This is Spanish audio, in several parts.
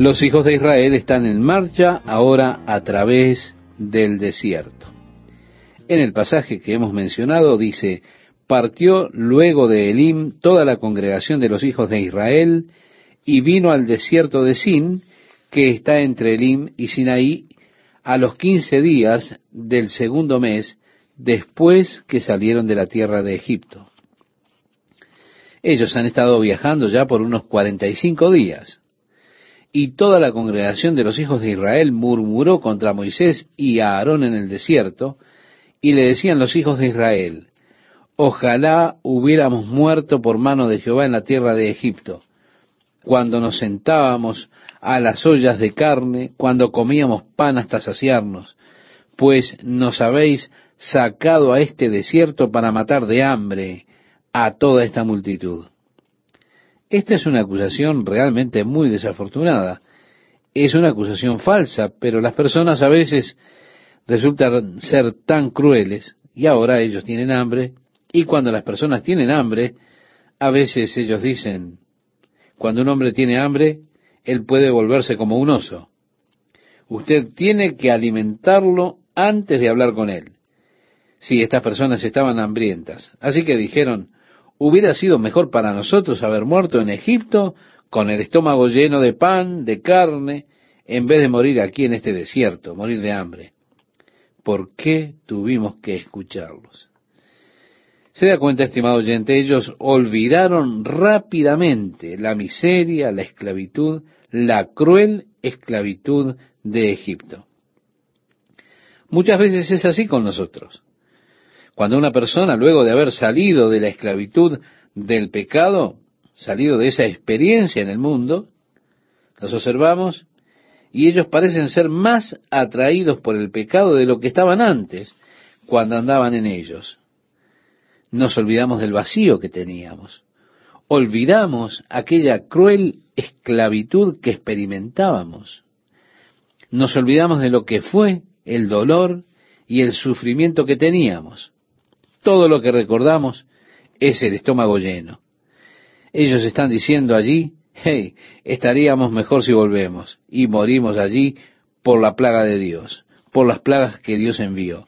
Los hijos de Israel están en marcha ahora a través del desierto. En el pasaje que hemos mencionado dice, partió luego de Elim toda la congregación de los hijos de Israel y vino al desierto de Sin, que está entre Elim y Sinaí, a los quince días del segundo mes después que salieron de la tierra de Egipto. Ellos han estado viajando ya por unos cuarenta y cinco días. Y toda la congregación de los hijos de Israel murmuró contra Moisés y a Aarón en el desierto, y le decían los hijos de Israel, ojalá hubiéramos muerto por mano de Jehová en la tierra de Egipto, cuando nos sentábamos a las ollas de carne, cuando comíamos pan hasta saciarnos, pues nos habéis sacado a este desierto para matar de hambre a toda esta multitud. Esta es una acusación realmente muy desafortunada. Es una acusación falsa, pero las personas a veces resultan ser tan crueles y ahora ellos tienen hambre y cuando las personas tienen hambre, a veces ellos dicen, cuando un hombre tiene hambre, él puede volverse como un oso. Usted tiene que alimentarlo antes de hablar con él. Si estas personas estaban hambrientas. Así que dijeron, hubiera sido mejor para nosotros haber muerto en Egipto con el estómago lleno de pan, de carne, en vez de morir aquí en este desierto, morir de hambre. ¿Por qué tuvimos que escucharlos? Se da cuenta, estimado oyente, ellos olvidaron rápidamente la miseria, la esclavitud, la cruel esclavitud de Egipto. Muchas veces es así con nosotros. Cuando una persona, luego de haber salido de la esclavitud del pecado, salido de esa experiencia en el mundo, los observamos y ellos parecen ser más atraídos por el pecado de lo que estaban antes, cuando andaban en ellos. Nos olvidamos del vacío que teníamos. Olvidamos aquella cruel esclavitud que experimentábamos. Nos olvidamos de lo que fue el dolor y el sufrimiento que teníamos. Todo lo que recordamos es el estómago lleno. Ellos están diciendo allí, hey, estaríamos mejor si volvemos y morimos allí por la plaga de Dios, por las plagas que Dios envió.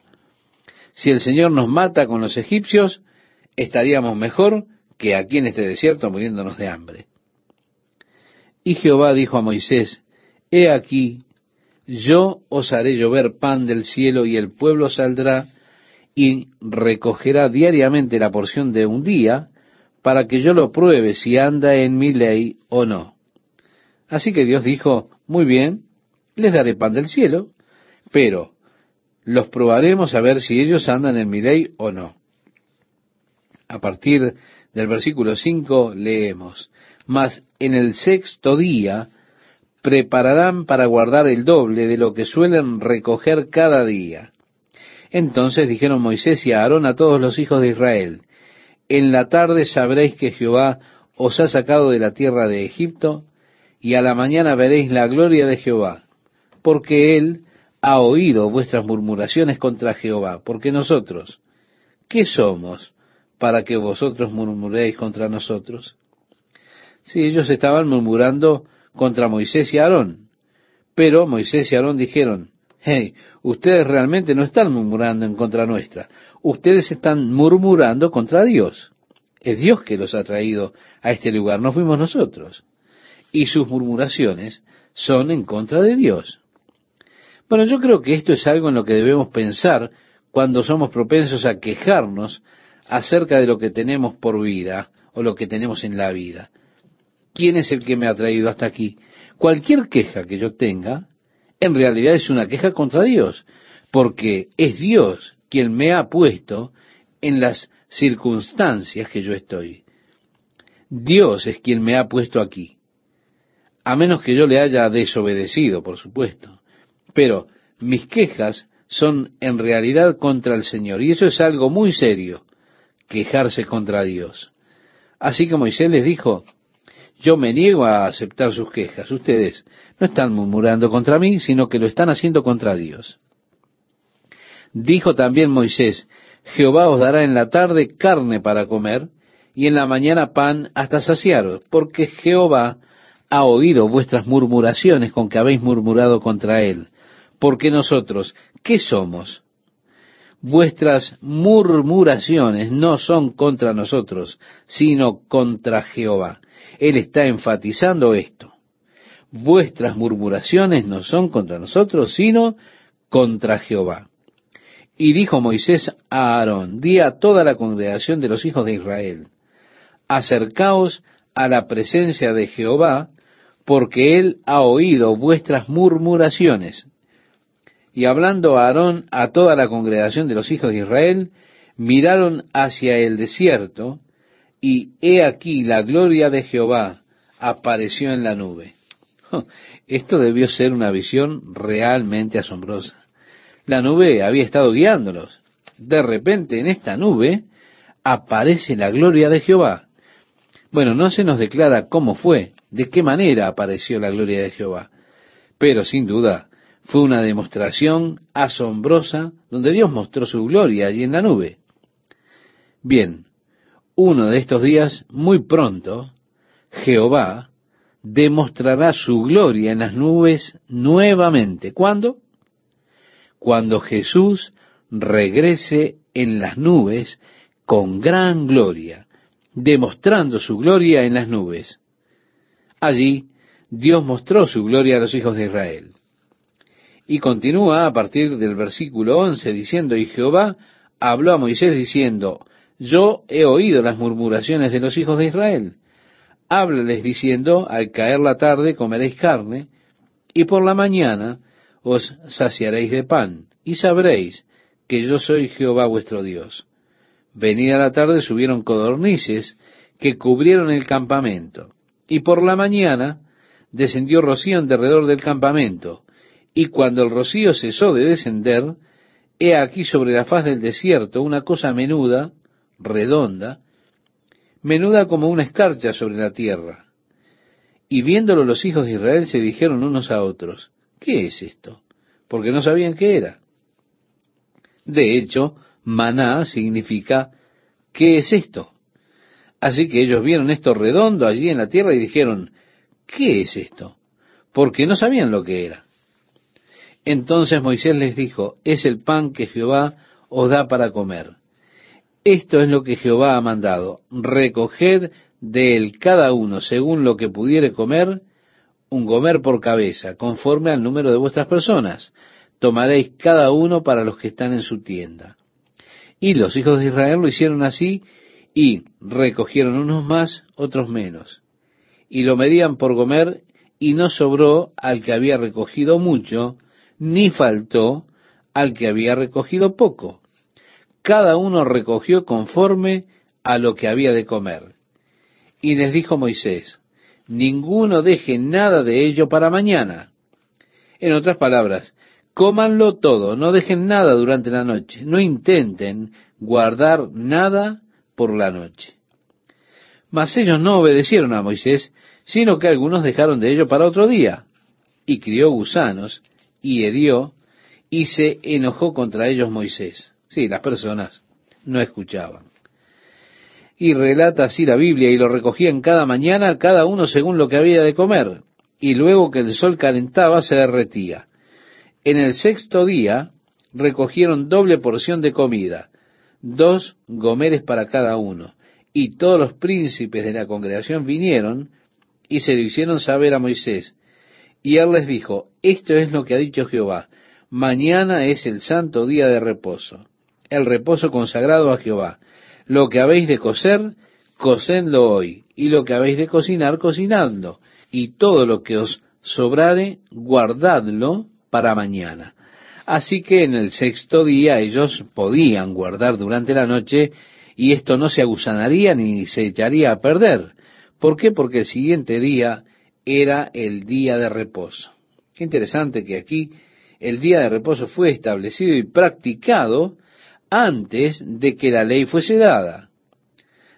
Si el Señor nos mata con los egipcios, estaríamos mejor que aquí en este desierto muriéndonos de hambre. Y Jehová dijo a Moisés, He aquí, yo os haré llover pan del cielo y el pueblo saldrá y recogerá diariamente la porción de un día para que yo lo pruebe si anda en mi ley o no. Así que Dios dijo, muy bien, les daré pan del cielo, pero los probaremos a ver si ellos andan en mi ley o no. A partir del versículo 5 leemos, mas en el sexto día prepararán para guardar el doble de lo que suelen recoger cada día entonces dijeron Moisés y Aarón a todos los hijos de Israel, en la tarde sabréis que Jehová os ha sacado de la tierra de Egipto, y a la mañana veréis la gloria de Jehová, porque Él ha oído vuestras murmuraciones contra Jehová, porque nosotros, ¿qué somos para que vosotros murmuréis contra nosotros? Si sí, ellos estaban murmurando contra Moisés y Aarón, pero Moisés y Aarón dijeron, hey, ustedes realmente no están murmurando en contra nuestra, ustedes están murmurando contra Dios. Es Dios que los ha traído a este lugar, no fuimos nosotros. Y sus murmuraciones son en contra de Dios. Bueno, yo creo que esto es algo en lo que debemos pensar cuando somos propensos a quejarnos acerca de lo que tenemos por vida o lo que tenemos en la vida. ¿Quién es el que me ha traído hasta aquí? Cualquier queja que yo tenga en realidad es una queja contra Dios, porque es Dios quien me ha puesto en las circunstancias que yo estoy. Dios es quien me ha puesto aquí, a menos que yo le haya desobedecido, por supuesto. Pero mis quejas son en realidad contra el Señor, y eso es algo muy serio, quejarse contra Dios. Así que Moisés les dijo, yo me niego a aceptar sus quejas. Ustedes no están murmurando contra mí, sino que lo están haciendo contra Dios. Dijo también Moisés, Jehová os dará en la tarde carne para comer, y en la mañana pan hasta saciaros, porque Jehová ha oído vuestras murmuraciones con que habéis murmurado contra Él. Porque nosotros, ¿qué somos? Vuestras murmuraciones no son contra nosotros, sino contra Jehová. Él está enfatizando esto. Vuestras murmuraciones no son contra nosotros, sino contra Jehová. Y dijo Moisés a Aarón, di a toda la congregación de los hijos de Israel, acercaos a la presencia de Jehová, porque él ha oído vuestras murmuraciones. Y hablando a Aarón a toda la congregación de los hijos de Israel, miraron hacia el desierto, y he aquí la gloria de Jehová apareció en la nube. Esto debió ser una visión realmente asombrosa. La nube había estado guiándolos. De repente en esta nube aparece la gloria de Jehová. Bueno, no se nos declara cómo fue, de qué manera apareció la gloria de Jehová, pero sin duda fue una demostración asombrosa donde Dios mostró su gloria allí en la nube. Bien, uno de estos días, muy pronto, Jehová demostrará su gloria en las nubes nuevamente. ¿Cuándo? Cuando Jesús regrese en las nubes con gran gloria, demostrando su gloria en las nubes. Allí Dios mostró su gloria a los hijos de Israel. Y continúa a partir del versículo 11 diciendo, y Jehová habló a Moisés diciendo, yo he oído las murmuraciones de los hijos de Israel. Háblales diciendo, al caer la tarde comeréis carne, y por la mañana os saciaréis de pan, y sabréis que yo soy Jehová vuestro Dios. Venida la tarde subieron codornices que cubrieron el campamento, y por la mañana descendió rocío en derredor del campamento, y cuando el rocío cesó de descender, he aquí sobre la faz del desierto una cosa menuda, redonda, menuda como una escarcha sobre la tierra. Y viéndolo los hijos de Israel se dijeron unos a otros, ¿qué es esto? Porque no sabían qué era. De hecho, maná significa, ¿qué es esto? Así que ellos vieron esto redondo allí en la tierra y dijeron, ¿qué es esto? Porque no sabían lo que era. Entonces Moisés les dijo, es el pan que Jehová os da para comer. Esto es lo que Jehová ha mandado. Recoged de él cada uno, según lo que pudiere comer, un gomer por cabeza, conforme al número de vuestras personas. Tomaréis cada uno para los que están en su tienda. Y los hijos de Israel lo hicieron así, y recogieron unos más, otros menos. Y lo medían por gomer, y no sobró al que había recogido mucho, ni faltó al que había recogido poco. Cada uno recogió conforme a lo que había de comer. Y les dijo Moisés, ninguno deje nada de ello para mañana. En otras palabras, cómanlo todo, no dejen nada durante la noche, no intenten guardar nada por la noche. Mas ellos no obedecieron a Moisés, sino que algunos dejaron de ello para otro día, y crió gusanos, y hedió, y se enojó contra ellos Moisés. Sí, las personas no escuchaban. Y relata así la Biblia, y lo recogían cada mañana, cada uno según lo que había de comer, y luego que el sol calentaba se derretía. En el sexto día recogieron doble porción de comida, dos gomeres para cada uno, y todos los príncipes de la congregación vinieron y se lo hicieron saber a Moisés. Y él les dijo, esto es lo que ha dicho Jehová, mañana es el santo día de reposo, el reposo consagrado a Jehová lo que habéis de coser, cocedlo hoy, y lo que habéis de cocinar, cocinadlo, y todo lo que os sobrare, guardadlo para mañana. Así que en el sexto día ellos podían guardar durante la noche, y esto no se agusanaría ni se echaría a perder. ¿Por qué? Porque el siguiente día era el día de reposo. Qué interesante que aquí el día de reposo fue establecido y practicado antes de que la ley fuese dada.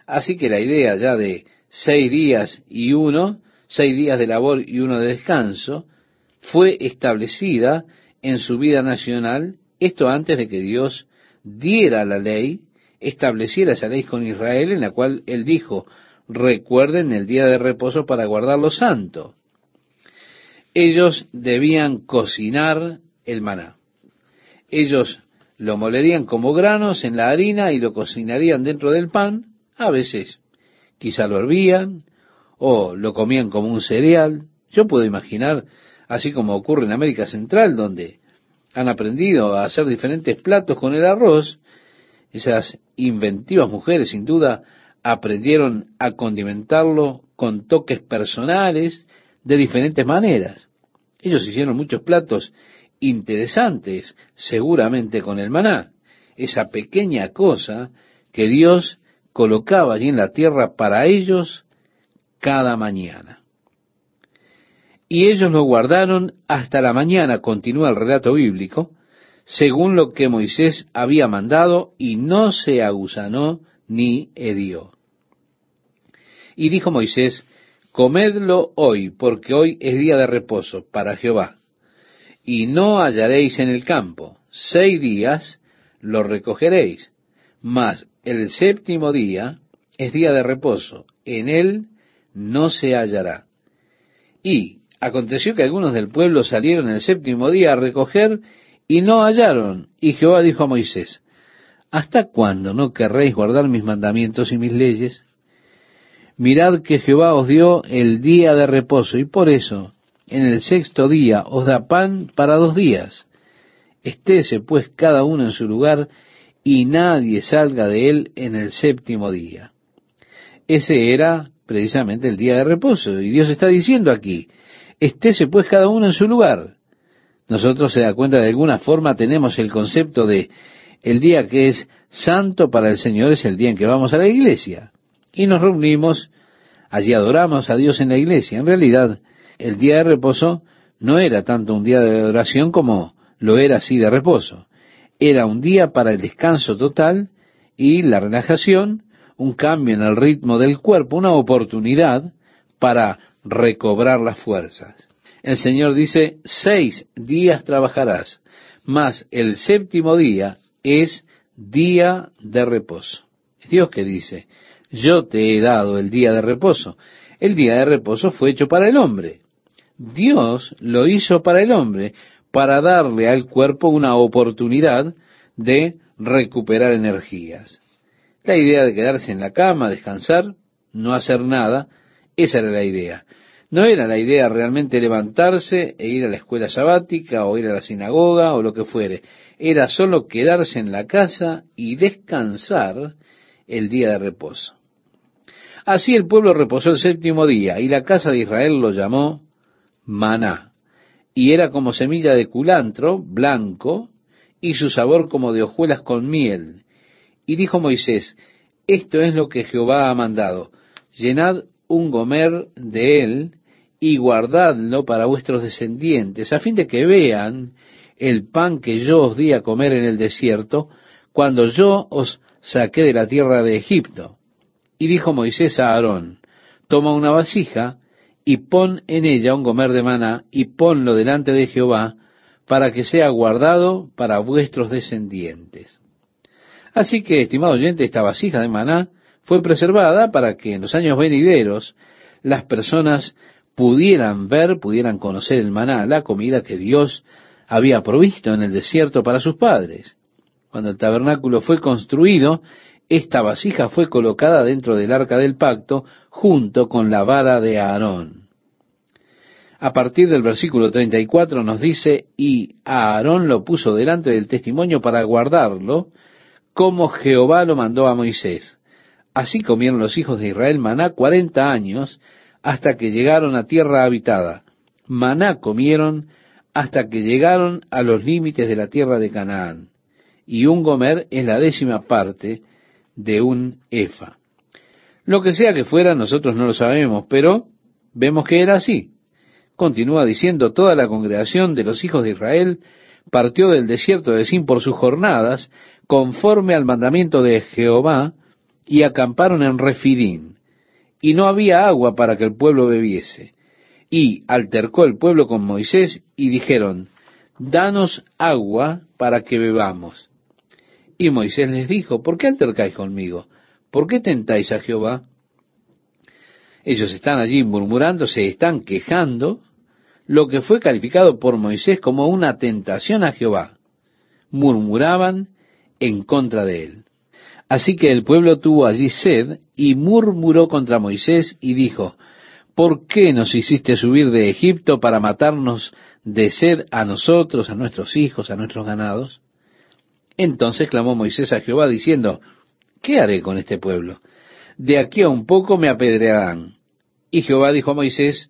Así que la idea ya de seis días y uno, seis días de labor y uno de descanso, fue establecida en su vida nacional, esto antes de que Dios diera la ley, estableciera esa ley con Israel, en la cual él dijo, recuerden el día de reposo para guardarlo santo. ellos debían cocinar el maná. Ellos lo molerían como granos en la harina y lo cocinarían dentro del pan, a veces quizá lo hervían o lo comían como un cereal. Yo puedo imaginar, así como ocurre en América Central, donde han aprendido a hacer diferentes platos con el arroz, esas inventivas mujeres sin duda aprendieron a condimentarlo con toques personales de diferentes maneras. Ellos hicieron muchos platos interesantes, seguramente con el maná, esa pequeña cosa que Dios colocaba allí en la tierra para ellos cada mañana. Y ellos lo guardaron hasta la mañana, continúa el relato bíblico, según lo que Moisés había mandado, y no se agusanó ni hedió. Y dijo Moisés, comedlo hoy, porque hoy es día de reposo para Jehová y no hallaréis en el campo. Seis días lo recogeréis, mas el séptimo día es día de reposo, en él no se hallará. Y aconteció que algunos del pueblo salieron el séptimo día a recoger y no hallaron. Y Jehová dijo a Moisés, ¿Hasta cuándo no querréis guardar mis mandamientos y mis leyes? Mirad que Jehová os dio el día de reposo, y por eso en el sexto día os da pan para dos días. Estése pues cada uno en su lugar y nadie salga de él en el séptimo día. Ese era precisamente el día de reposo. Y Dios está diciendo aquí, estése pues cada uno en su lugar. Nosotros se da cuenta de alguna forma tenemos el concepto de el día que es santo para el Señor es el día en que vamos a la iglesia. Y nos reunimos, allí adoramos a Dios en la iglesia. En realidad, el día de reposo no era tanto un día de adoración como lo era así de reposo. Era un día para el descanso total y la relajación, un cambio en el ritmo del cuerpo, una oportunidad para recobrar las fuerzas. El Señor dice, seis días trabajarás, mas el séptimo día es día de reposo. Es Dios que dice, yo te he dado el día de reposo. El día de reposo fue hecho para el hombre. Dios lo hizo para el hombre, para darle al cuerpo una oportunidad de recuperar energías. La idea de quedarse en la cama, descansar, no hacer nada, esa era la idea. No era la idea realmente levantarse e ir a la escuela sabática o ir a la sinagoga o lo que fuere. Era solo quedarse en la casa y descansar el día de reposo. Así el pueblo reposó el séptimo día y la casa de Israel lo llamó maná, y era como semilla de culantro, blanco, y su sabor como de hojuelas con miel. Y dijo Moisés, esto es lo que Jehová ha mandado, llenad un gomer de él y guardadlo para vuestros descendientes, a fin de que vean el pan que yo os di a comer en el desierto, cuando yo os saqué de la tierra de Egipto. Y dijo Moisés a Aarón, toma una vasija, y pon en ella un gomer de maná, y ponlo delante de Jehová, para que sea guardado para vuestros descendientes. Así que, estimado oyente, esta vasija de maná fue preservada para que en los años venideros las personas pudieran ver, pudieran conocer el maná, la comida que Dios había provisto en el desierto para sus padres. Cuando el tabernáculo fue construido, esta vasija fue colocada dentro del arca del pacto junto con la vara de Aarón. A partir del versículo 34 nos dice, y Aarón lo puso delante del testimonio para guardarlo, como Jehová lo mandó a Moisés. Así comieron los hijos de Israel maná cuarenta años hasta que llegaron a tierra habitada. Maná comieron hasta que llegaron a los límites de la tierra de Canaán. Y un gomer es la décima parte de un efa. Lo que sea que fuera, nosotros no lo sabemos, pero vemos que era así. Continúa diciendo, toda la congregación de los hijos de Israel partió del desierto de Sin por sus jornadas, conforme al mandamiento de Jehová, y acamparon en Refidín. Y no había agua para que el pueblo bebiese. Y altercó el pueblo con Moisés y dijeron, Danos agua para que bebamos. Y Moisés les dijo, ¿por qué altercáis conmigo? ¿Por qué tentáis a Jehová? Ellos están allí murmurando, se están quejando lo que fue calificado por Moisés como una tentación a Jehová. Murmuraban en contra de él. Así que el pueblo tuvo allí sed y murmuró contra Moisés y dijo, ¿por qué nos hiciste subir de Egipto para matarnos de sed a nosotros, a nuestros hijos, a nuestros ganados? Entonces clamó Moisés a Jehová diciendo, ¿qué haré con este pueblo? De aquí a un poco me apedrearán. Y Jehová dijo a Moisés,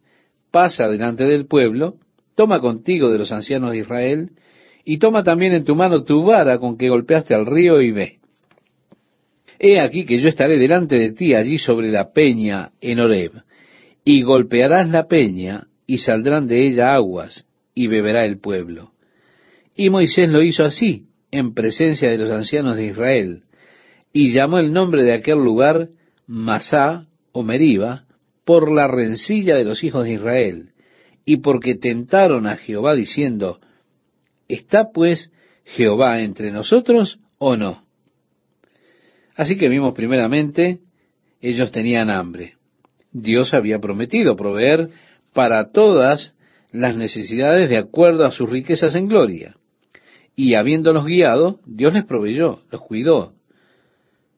pasa delante del pueblo, toma contigo de los ancianos de Israel, y toma también en tu mano tu vara con que golpeaste al río y ve. He aquí que yo estaré delante de ti allí sobre la peña en Horeb, y golpearás la peña, y saldrán de ella aguas, y beberá el pueblo. Y Moisés lo hizo así, en presencia de los ancianos de Israel, y llamó el nombre de aquel lugar Masá o Meriba, por la rencilla de los hijos de Israel, y porque tentaron a Jehová diciendo, ¿está pues Jehová entre nosotros o no? Así que vimos primeramente, ellos tenían hambre. Dios había prometido proveer para todas las necesidades de acuerdo a sus riquezas en gloria. Y habiéndolos guiado, Dios les proveyó, los cuidó.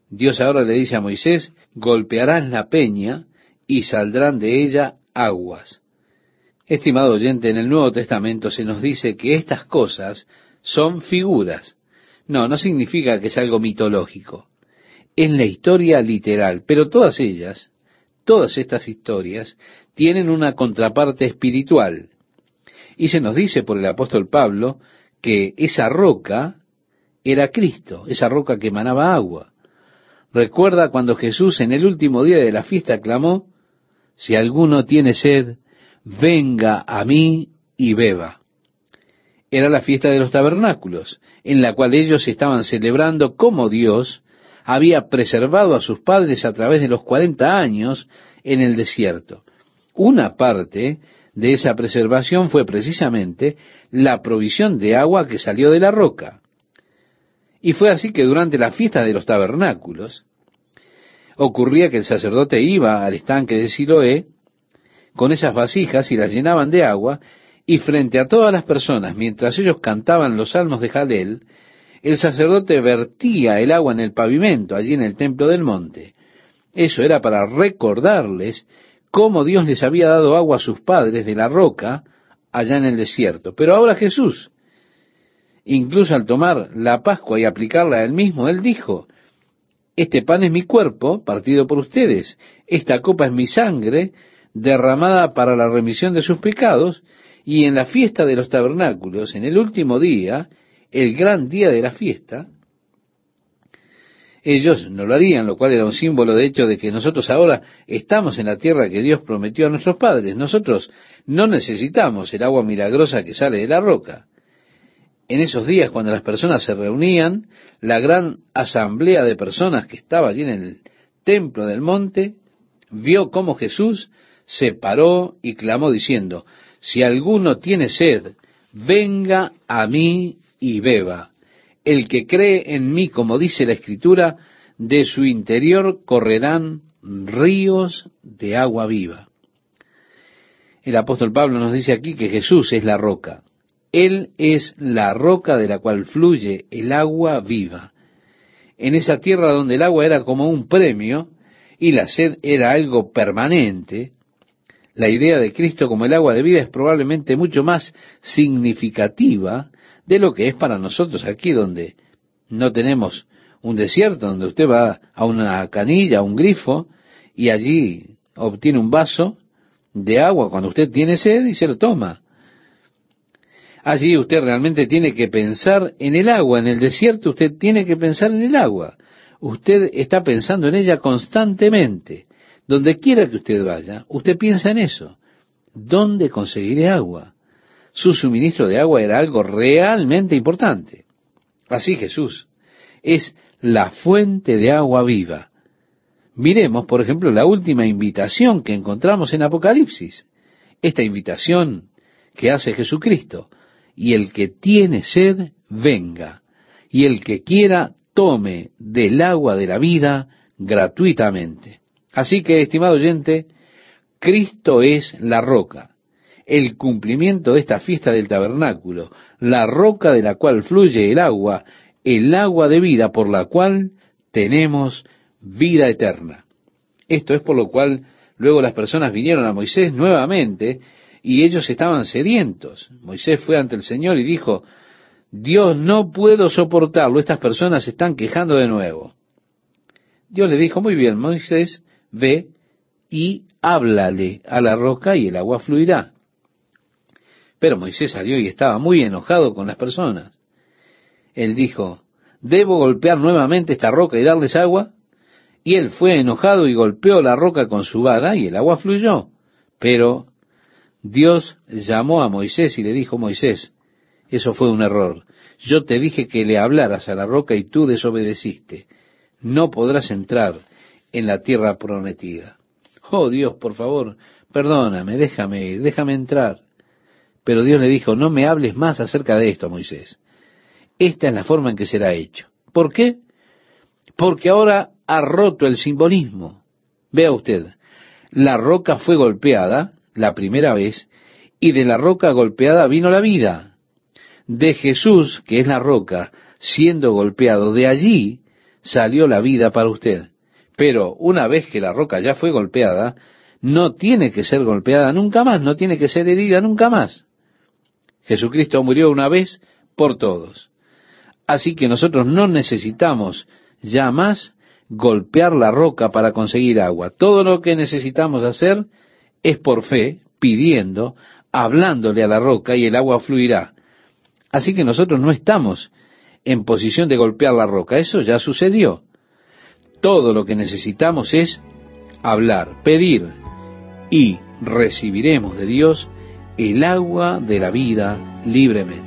Dios ahora le dice a Moisés, golpearás la peña y saldrán de ella aguas. Estimado oyente, en el Nuevo Testamento se nos dice que estas cosas son figuras. No, no significa que es algo mitológico. Es la historia literal, pero todas ellas, todas estas historias, tienen una contraparte espiritual. Y se nos dice por el apóstol Pablo que esa roca era Cristo, esa roca que emanaba agua. Recuerda cuando Jesús en el último día de la fiesta clamó, si alguno tiene sed, venga a mí y beba. Era la fiesta de los tabernáculos, en la cual ellos estaban celebrando cómo Dios había preservado a sus padres a través de los cuarenta años en el desierto. Una parte de esa preservación fue precisamente la provisión de agua que salió de la roca. Y fue así que durante la fiesta de los tabernáculos ocurría que el sacerdote iba al estanque de Siloé con esas vasijas y las llenaban de agua, y frente a todas las personas, mientras ellos cantaban los salmos de Jalel, el sacerdote vertía el agua en el pavimento, allí en el templo del monte. Eso era para recordarles cómo Dios les había dado agua a sus padres de la roca allá en el desierto. Pero ahora Jesús, incluso al tomar la Pascua y aplicarla a él mismo, él dijo, este pan es mi cuerpo, partido por ustedes, esta copa es mi sangre, derramada para la remisión de sus pecados, y en la fiesta de los tabernáculos, en el último día, el gran día de la fiesta, ellos no lo harían, lo cual era un símbolo de hecho de que nosotros ahora estamos en la tierra que Dios prometió a nuestros padres. Nosotros no necesitamos el agua milagrosa que sale de la roca. En esos días, cuando las personas se reunían, la gran asamblea de personas que estaba allí en el templo del monte, vio cómo Jesús se paró y clamó diciendo, si alguno tiene sed, venga a mí y beba. El que cree en mí, como dice la Escritura, de su interior correrán ríos de agua viva. El apóstol Pablo nos dice aquí que Jesús es la roca. Él es la roca de la cual fluye el agua viva. En esa tierra donde el agua era como un premio y la sed era algo permanente, la idea de Cristo como el agua de vida es probablemente mucho más significativa de lo que es para nosotros aquí donde no tenemos un desierto, donde usted va a una canilla, a un grifo, y allí obtiene un vaso de agua cuando usted tiene sed y se lo toma. Allí usted realmente tiene que pensar en el agua, en el desierto usted tiene que pensar en el agua. Usted está pensando en ella constantemente. Donde quiera que usted vaya, usted piensa en eso. ¿Dónde conseguiré agua? Su suministro de agua era algo realmente importante. Así Jesús es la fuente de agua viva. Miremos, por ejemplo, la última invitación que encontramos en Apocalipsis. Esta invitación que hace Jesucristo. Y el que tiene sed, venga. Y el que quiera, tome del agua de la vida gratuitamente. Así que, estimado oyente, Cristo es la roca el cumplimiento de esta fiesta del tabernáculo, la roca de la cual fluye el agua, el agua de vida por la cual tenemos vida eterna. Esto es por lo cual luego las personas vinieron a Moisés nuevamente y ellos estaban sedientos. Moisés fue ante el Señor y dijo, Dios no puedo soportarlo, estas personas se están quejando de nuevo. Dios le dijo, muy bien, Moisés, ve y háblale a la roca y el agua fluirá. Pero Moisés salió y estaba muy enojado con las personas. Él dijo, ¿debo golpear nuevamente esta roca y darles agua? Y él fue enojado y golpeó la roca con su vara y el agua fluyó. Pero Dios llamó a Moisés y le dijo, Moisés, eso fue un error. Yo te dije que le hablaras a la roca y tú desobedeciste. No podrás entrar en la tierra prometida. Oh Dios, por favor, perdóname, déjame déjame entrar. Pero Dios le dijo, no me hables más acerca de esto, Moisés. Esta es la forma en que será hecho. ¿Por qué? Porque ahora ha roto el simbolismo. Vea usted, la roca fue golpeada la primera vez y de la roca golpeada vino la vida. De Jesús, que es la roca, siendo golpeado, de allí salió la vida para usted. Pero una vez que la roca ya fue golpeada, no tiene que ser golpeada nunca más, no tiene que ser herida nunca más. Jesucristo murió una vez por todos. Así que nosotros no necesitamos ya más golpear la roca para conseguir agua. Todo lo que necesitamos hacer es por fe, pidiendo, hablándole a la roca y el agua fluirá. Así que nosotros no estamos en posición de golpear la roca. Eso ya sucedió. Todo lo que necesitamos es hablar, pedir y recibiremos de Dios el agua de la vida libremente.